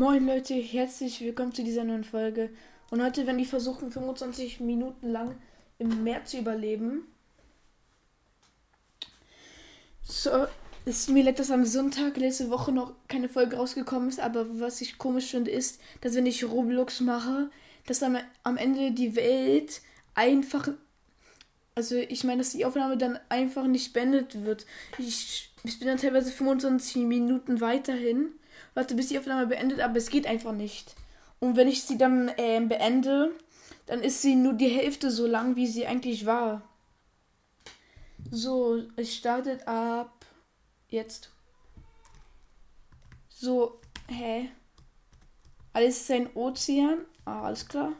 Moin Leute, herzlich willkommen zu dieser neuen Folge. Und heute werden wir versuchen, 25 Minuten lang im Meer zu überleben. So, es mir leid, dass am Sonntag letzte Woche noch keine Folge rausgekommen ist, aber was ich komisch finde, ist, dass wenn ich Roblox mache, dass am, am Ende die Welt einfach. Also ich meine, dass die Aufnahme dann einfach nicht beendet wird. Ich, ich bin dann teilweise 25 Minuten weiterhin warte, bis die Aufnahme beendet, aber es geht einfach nicht. Und wenn ich sie dann äh, beende, dann ist sie nur die Hälfte so lang, wie sie eigentlich war. So, es startet ab jetzt. So, hä? Alles ist ein Ozean? Ah, alles klar.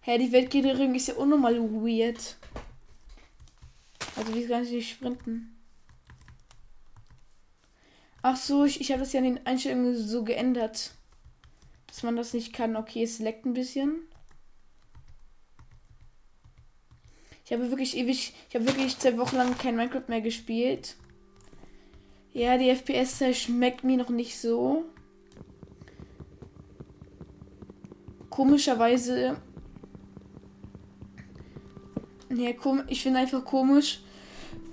Hä, die Weltgenerierung ist ja unnormal weird. Also, wie kann ich nicht sprinten? Ach so, ich, ich habe das ja in den Einstellungen so geändert, dass man das nicht kann. Okay, es leckt ein bisschen. Ich habe wirklich ewig, ich habe wirklich zwei Wochen lang kein Minecraft mehr gespielt. Ja, die FPS schmeckt mir noch nicht so. Komischerweise. Ja, kom ich finde einfach komisch,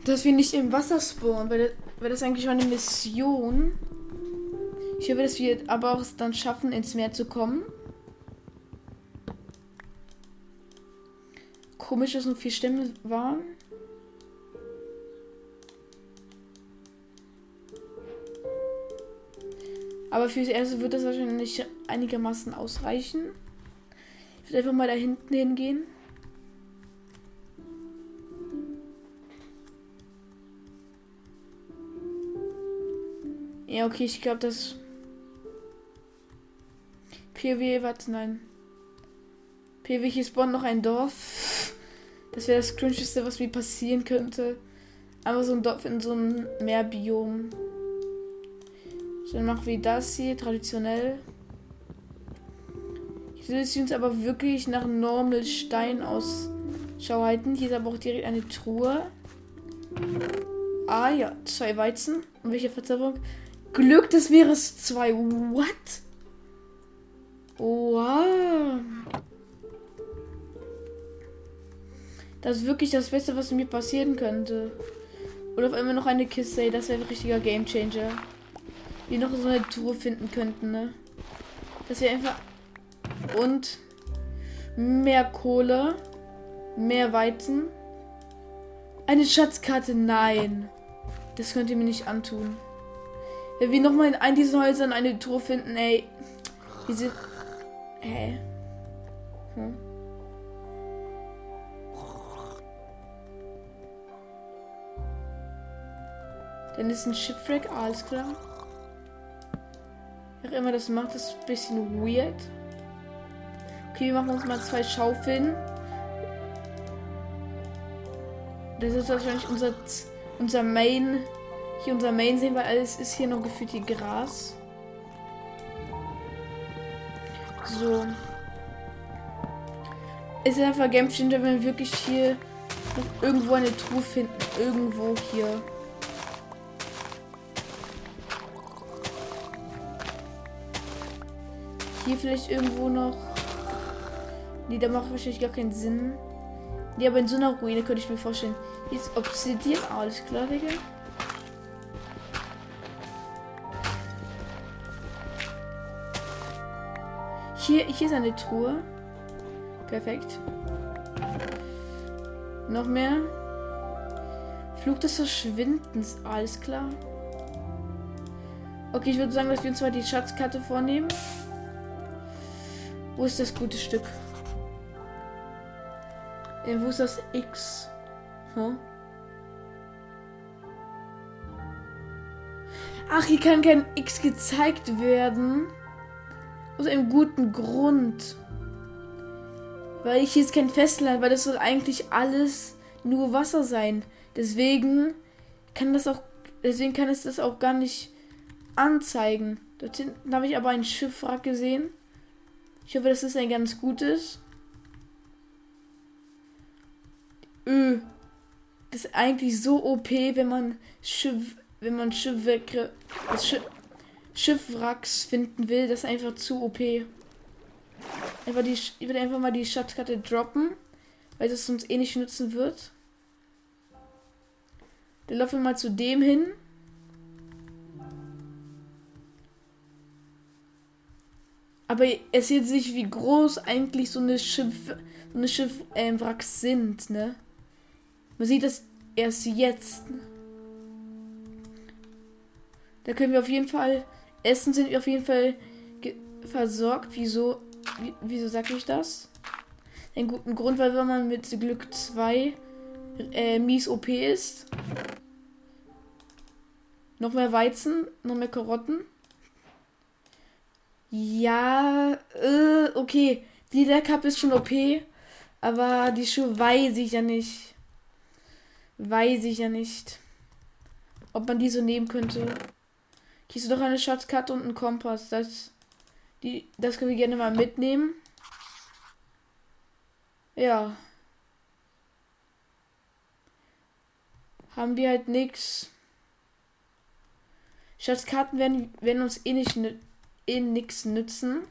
dass wir nicht im Wasser spawnen, weil wäre das eigentlich mal eine Mission. Ich hoffe, dass wir aber auch es dann schaffen, ins Meer zu kommen. Komisch, dass nur vier Stämme waren. Aber fürs Erste wird das wahrscheinlich einigermaßen ausreichen. Ich werde einfach mal da hinten hingehen. Ja, okay, ich glaube, das. PW, warte, nein. PW, hier spawnt noch ein Dorf. Das wäre das Cringeste, was mir passieren könnte. Aber so ein Dorf in so einem Meerbiom. Dann machen wir das hier, traditionell. Ich will uns aber wirklich nach Normal Stein Ausschau halten. Hier ist aber auch direkt eine Truhe. Ah ja, zwei Weizen. Und welche Verzauberung? Glück des Meeres 2. What? Wow. Das ist wirklich das Beste, was mir passieren könnte. Oder auf einmal noch eine Kiste, das wäre ein richtiger Gamechanger. Wir noch so eine Tour finden könnten, ne? Das wäre einfach. Und mehr Kohle, mehr Weizen. Eine Schatzkarte, nein. Das könnt ihr mir nicht antun. Wenn wir nochmal in einem dieser Häusern eine Tour finden, ey. Diese. Hä? Hm? Dann ist ein Shipwreck, alles klar. Wer immer das macht, ist ein bisschen weird. Okay, wir machen uns mal zwei Schaufeln. Das ist wahrscheinlich unser, unser Main hier unser Main sehen, weil alles ist hier noch gefühlt hier Gras. So. Es ist einfach Game Changer, wenn wir wirklich hier irgendwo eine Truhe finden. Irgendwo hier. Hier vielleicht irgendwo noch. Nee, da macht wahrscheinlich gar keinen Sinn. Nee, aber in so einer Ruine könnte ich mir vorstellen. Ist Obsidian. Alles klar, Digga. Hier, hier ist eine Truhe. Perfekt. Noch mehr. Flug des Verschwindens. Alles klar. Okay, ich würde sagen, dass wir uns mal die Schatzkarte vornehmen. Wo ist das gute Stück? Äh, wo ist das X? Hm? Ach, hier kann kein X gezeigt werden. Aus einem guten Grund. Weil ich jetzt kein Festland, weil das soll eigentlich alles nur Wasser sein. Deswegen kann das auch, deswegen kann es das auch gar nicht anzeigen. Dort hinten habe ich aber ein Schiffwrack gesehen. Ich hoffe, das ist ein ganz gutes. Öh. Das ist eigentlich so OP, wenn man Schiff, wenn man Schiffwrecke, das Schiff, Schiffwracks finden will, das ist einfach zu OP. Einfach die, ich würde einfach mal die Schatzkarte droppen, weil das uns eh nicht nutzen wird. Dann laufen wir mal zu dem hin. Aber es sieht sich, wie groß eigentlich so eine Schiff, so eine Schiffwracks äh, sind, ne? Man sieht das erst jetzt. Da können wir auf jeden Fall Essen sind wir auf jeden Fall versorgt. Wieso? Wieso sage ich das? Ein guten Grund, weil wenn man mit Glück 2 äh, mies OP ist. Noch mehr Weizen, noch mehr Karotten. Ja, äh, okay. Die Cup ist schon OP, aber die Schuhe weiß ich ja nicht. Weiß ich ja nicht. Ob man die so nehmen könnte. Hier ist doch eine Schatzkarte und ein Kompass. Das, die, das können wir gerne mal mitnehmen. Ja. Haben wir halt nichts. Schatzkarten werden, werden uns eh nicht eh nichts nützen.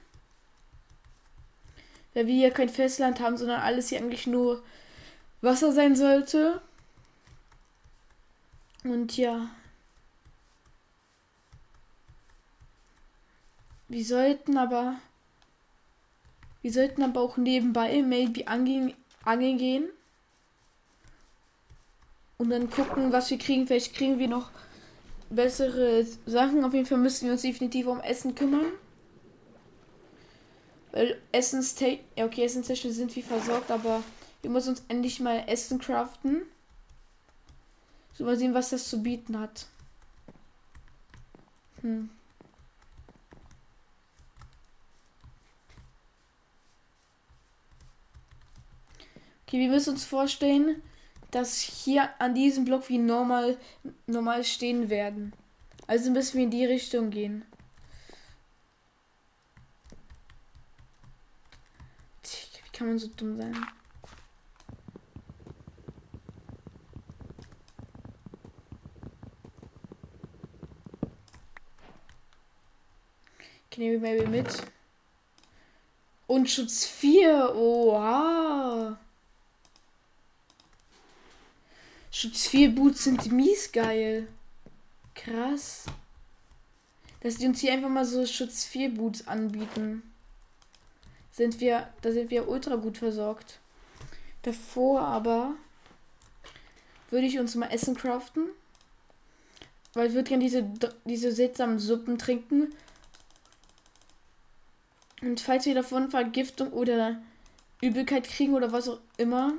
Weil wir hier kein Festland haben, sondern alles hier eigentlich nur Wasser sein sollte. Und ja. Wir sollten aber. Wir sollten aber auch nebenbei maybe angehen, angeln. Und dann gucken, was wir kriegen. Vielleicht kriegen wir noch bessere Sachen. Auf jeden Fall müssen wir uns definitiv um Essen kümmern. Weil Essenstechnisch, ja okay, Essenstechnisch sind wir versorgt, aber wir müssen uns endlich mal Essen craften. So mal sehen, was das zu bieten hat. Hm. Okay, wir müssen uns vorstellen, dass hier an diesem Block wie normal, normal stehen werden. Also müssen wir in die Richtung gehen. Wie kann man so dumm sein? Ich nehme maybe mit. Und Schutz 4. Oha. Schutz 4 Boots sind mies geil. Krass. Dass die uns hier einfach mal so Schutz 4 Boots anbieten. Sind wir, da sind wir ultra gut versorgt. Davor aber würde ich uns mal Essen craften. Weil ich würde gerne diese, diese seltsamen Suppen trinken. Und falls wir davon Vergiftung oder Übelkeit kriegen oder was auch immer,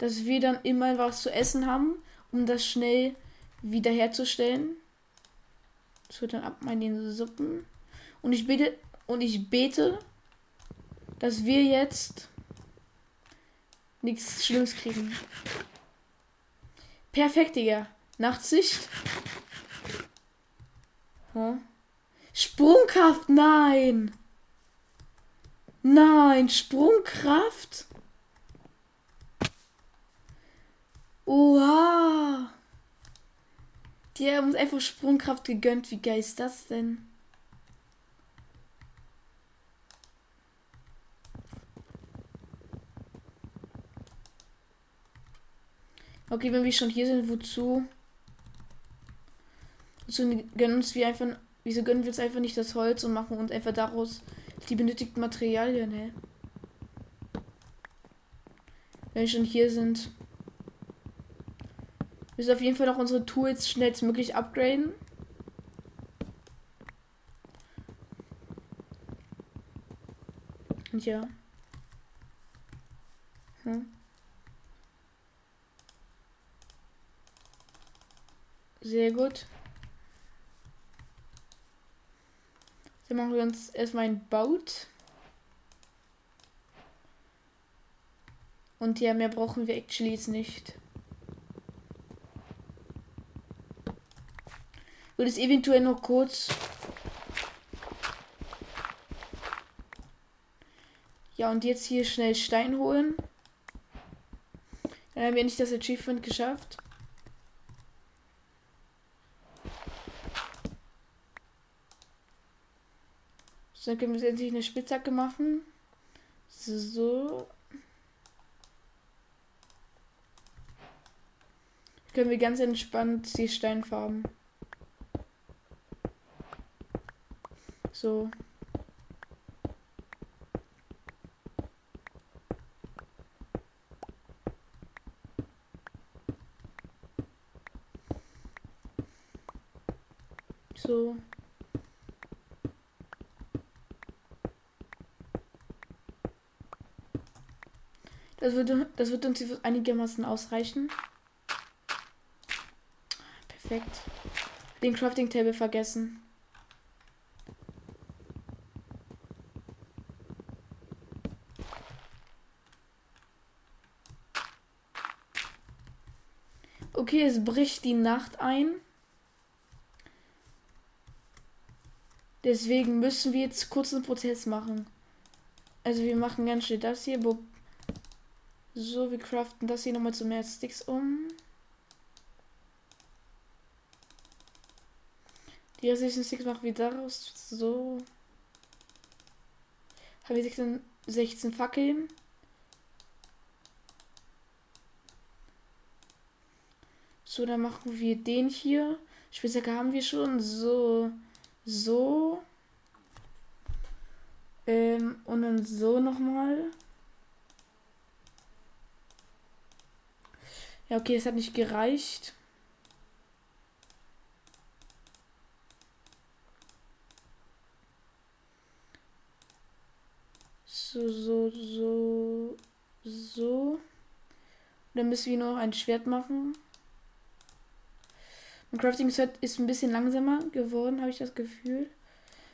dass wir dann immer was zu essen haben, um das schnell wiederherzustellen. Das wird dann ab meinen Suppen. Und ich bete, und ich bete, dass wir jetzt nichts Schlimmes kriegen. Perfekt, Digga. Nachtsicht. Hm? Sprungkraft, nein. Nein, Sprungkraft. Oha! Die haben uns einfach Sprungkraft gegönnt. Wie geil ist das denn? Okay, wenn wir schon hier sind, wozu? Wozu gönnen uns wir einfach. Wieso gönnen wir uns einfach nicht das Holz und machen uns einfach daraus die benötigten Materialien, hä? Wenn wir schon hier sind müssen auf jeden Fall noch unsere Tools schnellstmöglich upgraden. Und ja. Hm. Sehr gut. Dann machen wir uns erstmal ein Boot. Und ja, mehr brauchen wir actually jetzt nicht. Würde es eventuell noch kurz. Ja, und jetzt hier schnell Stein holen. Dann haben wir nicht das Achievement geschafft. So, dann können wir jetzt endlich eine Spitzhacke machen. So. Dann können wir ganz entspannt die Stein farben. So. So. Das wird, das wird uns einigermaßen ausreichen. Perfekt. Den Crafting Table vergessen. Okay, es bricht die Nacht ein. Deswegen müssen wir jetzt kurz einen Prozess machen. Also wir machen ganz schnell das hier. So, wir craften das hier nochmal zu mehr Sticks um. Die restlichen Sticks machen wir daraus. So. Haben wir 16, 16 Fackeln. So, dann machen wir den hier. Spitzhacke haben wir schon. So. So. Ähm, und dann so nochmal. Ja, okay, es hat nicht gereicht. So, so, so, so. dann müssen wir noch ein Schwert machen. Mein Crafting Set ist ein bisschen langsamer geworden, habe ich das Gefühl.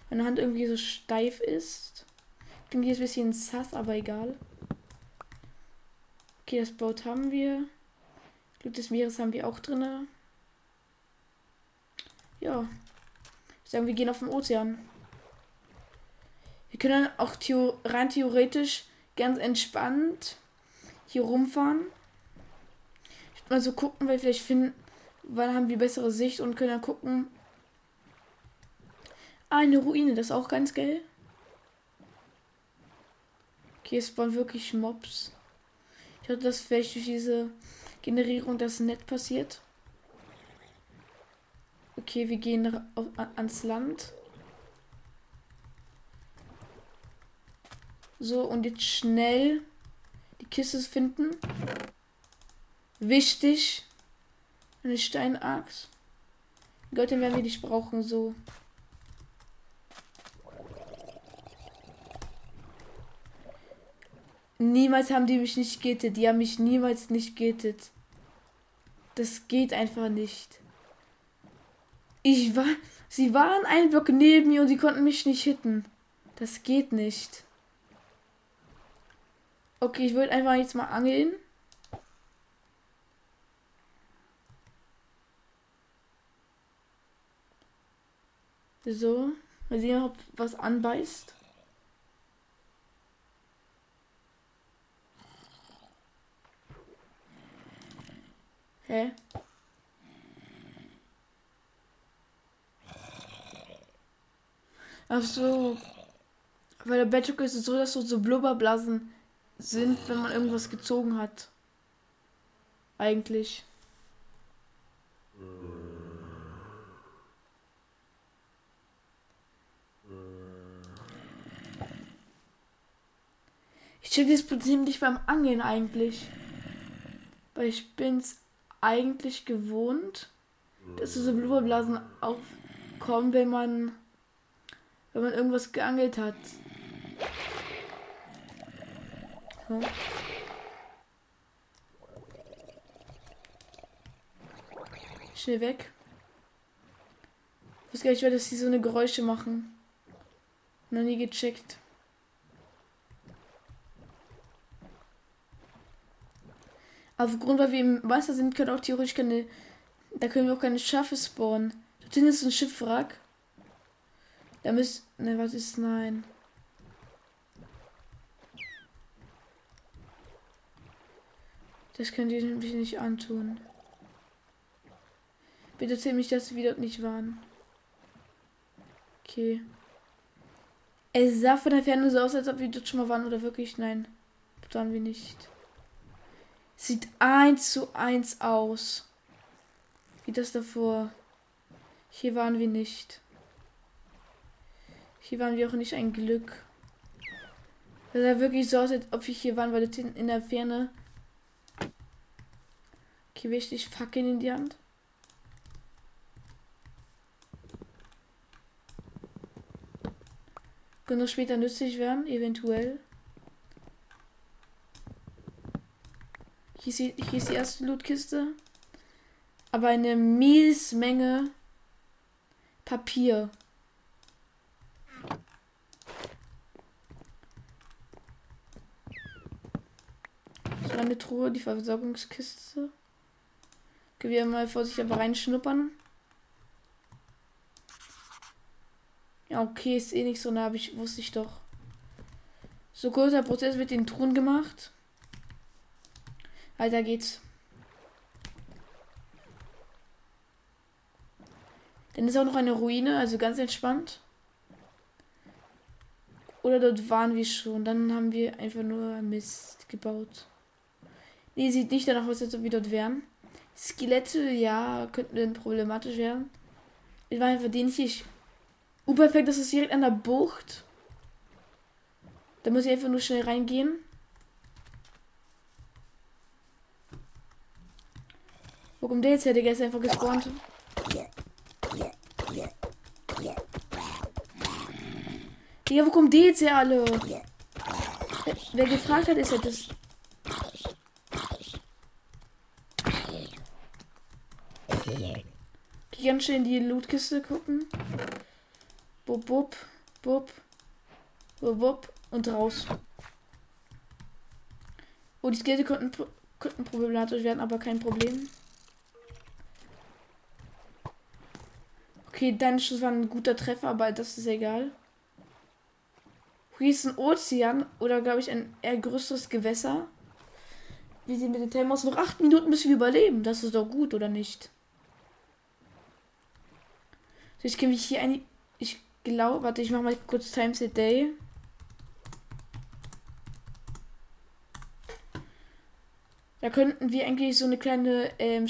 Meine Hand irgendwie so steif ist. Klingt jetzt ein bisschen sass, aber egal. Okay, das Boot haben wir. Blut des Meeres haben wir auch drin. Ja. Ich sagen, wir gehen auf den Ozean. Wir können auch theo rein theoretisch ganz entspannt hier rumfahren. Ich würde mal so gucken, weil vielleicht finden, Wann haben wir bessere Sicht und können dann gucken. Ah, eine Ruine, das ist auch ganz geil. Okay, es waren wirklich Mobs. Ich hoffe, dass vielleicht durch diese Generierung das nett passiert. Okay, wir gehen ans Land. So, und jetzt schnell die Kiste finden. Wichtig. Eine Steinachs. Göttin werden wir nicht brauchen, so. Niemals haben die mich nicht gittet. Die haben mich niemals nicht gittet. Das geht einfach nicht. Ich war. Sie waren ein Block neben mir und sie konnten mich nicht hitten. Das geht nicht. Okay, ich würde einfach jetzt mal angeln. So. Mal sehen, ob was anbeißt. Hä? Ach so. Weil der Battle ist es so, dass so Blubberblasen sind, wenn man irgendwas gezogen hat. Eigentlich. Ich check das Problem nicht beim Angeln eigentlich. Weil ich bin's eigentlich gewohnt, dass so Blubberblasen aufkommen, wenn man wenn man irgendwas geangelt hat. So. Schnell weg. Ich weiß gar nicht, dass die so eine Geräusche machen. Noch nie gecheckt. Aufgrund, weil wir im Wasser sind, können auch theoretisch keine. Da können wir auch keine Schaffe spawnen. Dort hinten ist ein Schiffwrack. Da müsst. Ne, was ist. Nein. Das könnt ihr nämlich nicht antun. Bitte erzähl mich, dass wir dort nicht waren. Okay. Es sah von der Ferne so aus, als ob wir dort schon mal waren oder wirklich. Nein, dort waren wir nicht. Sieht eins zu eins aus. Wie das davor. Hier waren wir nicht. Hier waren wir auch nicht ein Glück. Das sah wirklich so aus, als ob wir hier waren, weil das hinten in der Ferne. Okay, wichtig, Fackeln in die Hand. Könnte später nützlich werden, eventuell. Hier ist, die, hier ist die erste Lootkiste. Aber eine mies Menge Papier. So eine Truhe, die Versorgungskiste. Können wir mal vorsichtig aber reinschnuppern. Ja, okay, ist eh nicht so nah, ich wusste ich doch. So kurzer Prozess wird den Truhen gemacht. Weiter geht's. Dann ist auch noch eine Ruine, also ganz entspannt. Oder dort waren wir schon. Dann haben wir einfach nur Mist gebaut. Nee, sieht nicht danach aus, als ob wir dort wären. Skelette, ja, könnten dann problematisch werden. Ich war einfach den ich. Uh, perfekt, das ist direkt an der Bucht. Da muss ich einfach nur schnell reingehen. Kommt der jetzt her? Der ist einfach gespawnt. Ja, wo kommt die jetzt her alle? Wer gefragt hat, ist ja das. Geh ganz schnell in die Lootkiste gucken. Bub, bub, bub, bub, bub und raus. Oh, die Skelette könnten, könnten problematisch werden, aber kein Problem. Okay, dein Schuss war ein guter Treffer, aber das ist egal. Hier ist ein Ozean oder glaube ich ein eher größeres Gewässer. Wir sehen mit Time aus. Noch acht Minuten bis wir überleben. Das ist doch gut, oder nicht? So, ich kenne mich hier ein. Ich glaube, warte, ich mache mal kurz Times a Day. Da könnten wir eigentlich so eine kleine ähm,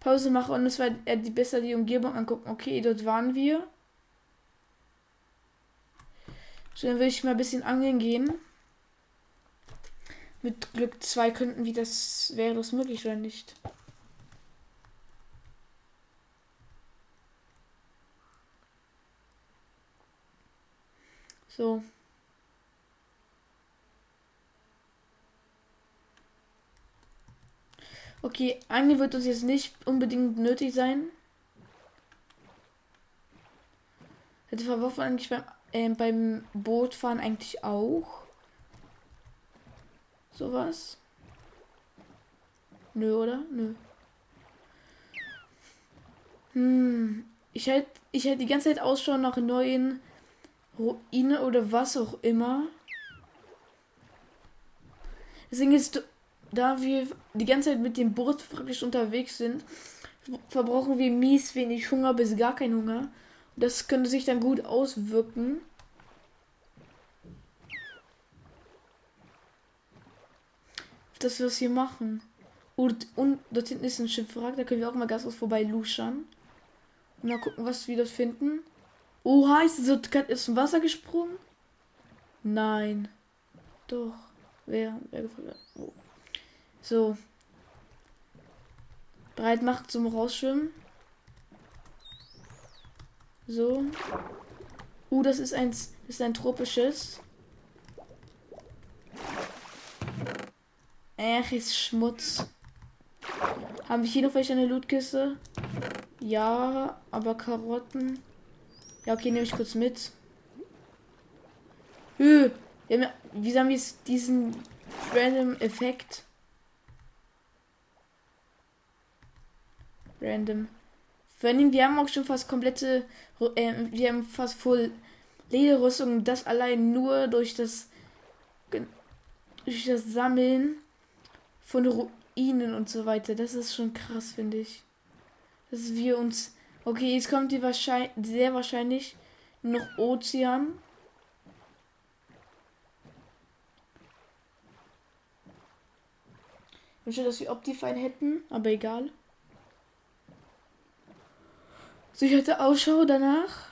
Pause machen und es war äh, die besser die Umgebung angucken. Okay, dort waren wir. So, dann würde ich mal ein bisschen angeln gehen. Mit Glück 2 könnten wie das wäre das möglich oder nicht. So. Okay, Angeln wird uns jetzt nicht unbedingt nötig sein. Hätte verworfen eigentlich beim ähm, beim Bootfahren eigentlich auch. Sowas. Nö, oder? Nö. Hm. Ich hätte ich hält die ganze Zeit Ausschau nach neuen Ruinen oder was auch immer. Deswegen ist, da wir die ganze Zeit mit dem Boot praktisch unterwegs sind, verbrauchen wir mies wenig Hunger bis gar kein Hunger. Das könnte sich dann gut auswirken. Dass wir es hier machen. Und, und dort hinten ist ein Schiffwrack, da können wir auch mal Gasthaus vorbei luschern. Und mal gucken, was wir dort finden. Oha, ist so ist im Wasser gesprungen? Nein. Doch. Wer? Wer gefragt oh. So. Bereit macht zum Rausschwimmen. So. Uh, das ist ein, das ist ein tropisches. Ach, ist Schmutz. Haben wir hier noch welche eine Lootkiste? Ja, aber Karotten. Ja, okay, nehme ich kurz mit. Hü, ja, wie haben wir diesen random Effekt? Random. Vor allem, wir haben auch schon fast komplette, äh, wir haben fast voll Lederrüstung. Das allein nur durch das, durch das Sammeln von Ruinen und so weiter. Das ist schon krass, finde ich. Dass wir uns, okay, jetzt kommt die wahrscheinlich, sehr wahrscheinlich Noch Ozean. Ich wünsche, dass wir Optifine hätten, aber egal. So, ich hatte Ausschau danach.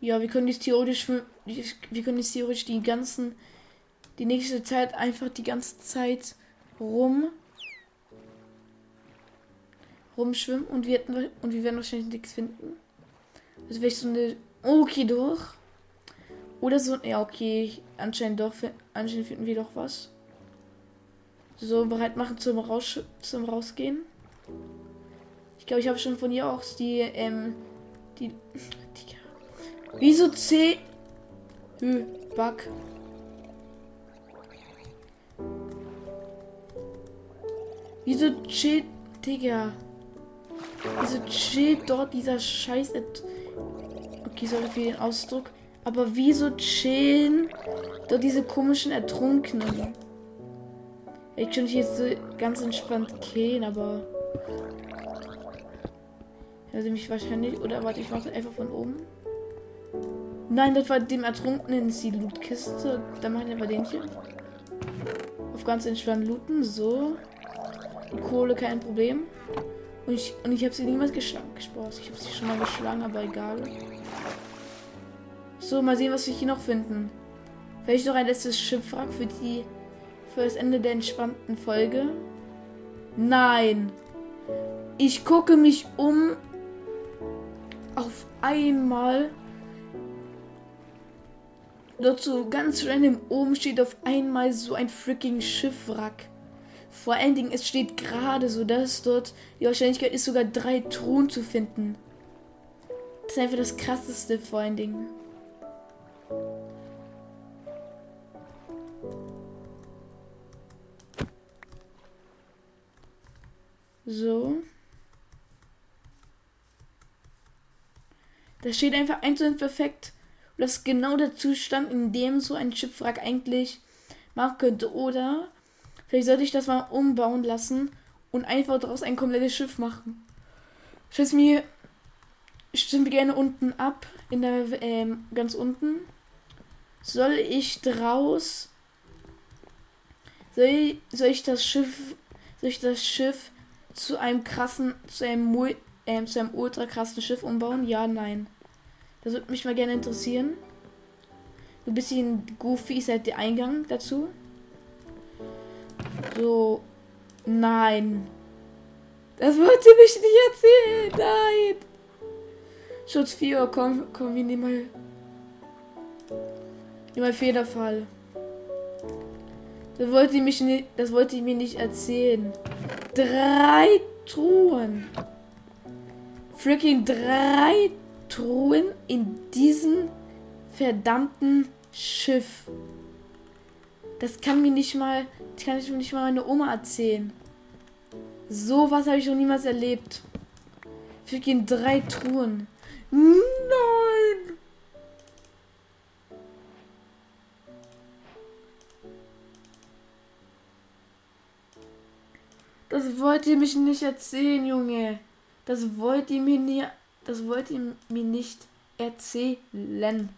Ja, wir können jetzt theoretisch, wir können jetzt theoretisch die ganzen, die nächste Zeit einfach die ganze Zeit rum, rumschwimmen und wir, hätten, und wir werden wahrscheinlich nichts finden. Also wäre ich so eine, okay, doch. Oder so, ja, okay, anscheinend doch, anscheinend finden wir doch was. So, bereit machen zum, Raus zum Rausgehen. Ich glaube, ich habe schon von ihr auch die, ähm, die, die Wieso C? Hü, Bug. Wieso chillt, Digga? Wieso chillt dort dieser Scheiß? Okay, sorry für den Ausdruck. Aber wieso chillen dort diese komischen Ertrunkenen? Ich könnte jetzt so ganz entspannt gehen, aber. Also mich wahrscheinlich. Oder warte, ich mache einfach von oben. Nein, das war dem Ertrunkenen ist die Lootkiste. Da machen wir den hier. Auf ganz entspannt looten. So. Die Kohle kein Problem. Und ich, und ich habe sie niemals geschlagen. Ich habe sie schon mal geschlagen, aber egal. So, mal sehen, was wir hier noch finden. Vielleicht noch ein letztes Schiffwrack für die für das Ende der entspannten Folge? Nein. Ich gucke mich um. Auf einmal. Dort so ganz random oben steht auf einmal so ein freaking Schiffwrack. Vor allen Dingen, es steht gerade so, dass dort die Wahrscheinlichkeit ist, sogar drei Truhen zu finden. Das ist einfach das krasseste vor allen Dingen. So. Da steht einfach eins und perfekt. Und das ist genau der Zustand, in dem so ein Schiffwrack eigentlich machen könnte. Oder vielleicht sollte ich das mal umbauen lassen und einfach daraus ein komplettes Schiff machen. Schätze mir, stimmt gerne unten ab, in der, ähm, ganz unten. Soll ich draus, soll ich, soll ich das Schiff, soll ich das Schiff zu einem krassen, zu einem, äh, zu einem ultra krassen Schiff umbauen? Ja, nein. Das würde mich mal gerne interessieren. Ein bisschen goofy ist halt der Eingang dazu. So. Nein. Das wollte mich nicht erzählen. Nein. Schutz 4, komm, komm, wir nehmen mal. Nehmen mal Federfall. Das wollte ich mich nicht, das wollte ich mir nicht erzählen. Drei Truhen. Freaking drei Truhen in diesem verdammten Schiff. Das kann mir nicht mal, das kann ich mir nicht mal meine Oma erzählen. So was habe ich noch niemals erlebt. Freaking drei Truhen. Nein! Das wollt ihr mich nicht erzählen, Junge. Das wollt ihr mir nie, das wollt ihr mir nicht erzählen.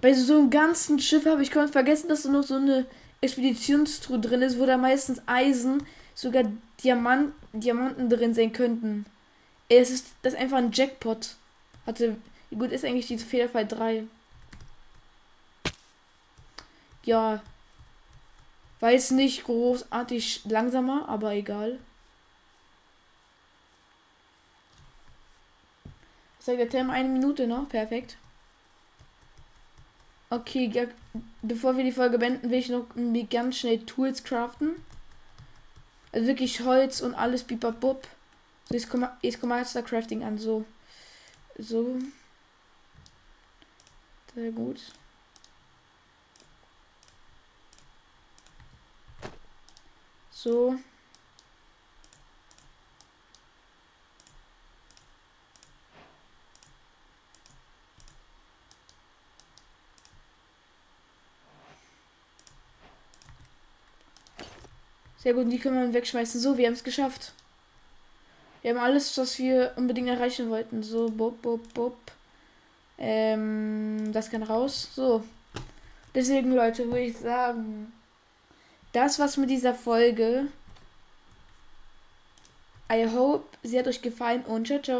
Bei so einem ganzen Schiff habe ich komplett vergessen, dass da noch so eine Expeditionstruhe drin ist, wo da meistens Eisen, sogar Diamant, Diamanten drin sein könnten. Es ist das ist einfach ein Jackpot. Hatte, gut ist eigentlich diese Federfall 3? Ja, war jetzt nicht großartig langsamer, aber egal. Sagt der Timer eine Minute noch? Perfekt. Okay, ja, bevor wir die Folge beenden, will ich noch ganz schnell Tools craften. Also wirklich Holz und alles bibabub. So, jetzt kommt jetzt kommt Master Crafting an. So. So. Sehr gut. So. Sehr gut, die können wir wegschmeißen. So, wir haben es geschafft. Wir haben alles, was wir unbedingt erreichen wollten. So, bob, bob, bob. Ähm, das kann raus. So. Deswegen, Leute, würde ich sagen, das war's mit dieser Folge. I hope, sie hat euch gefallen und ciao, ciao.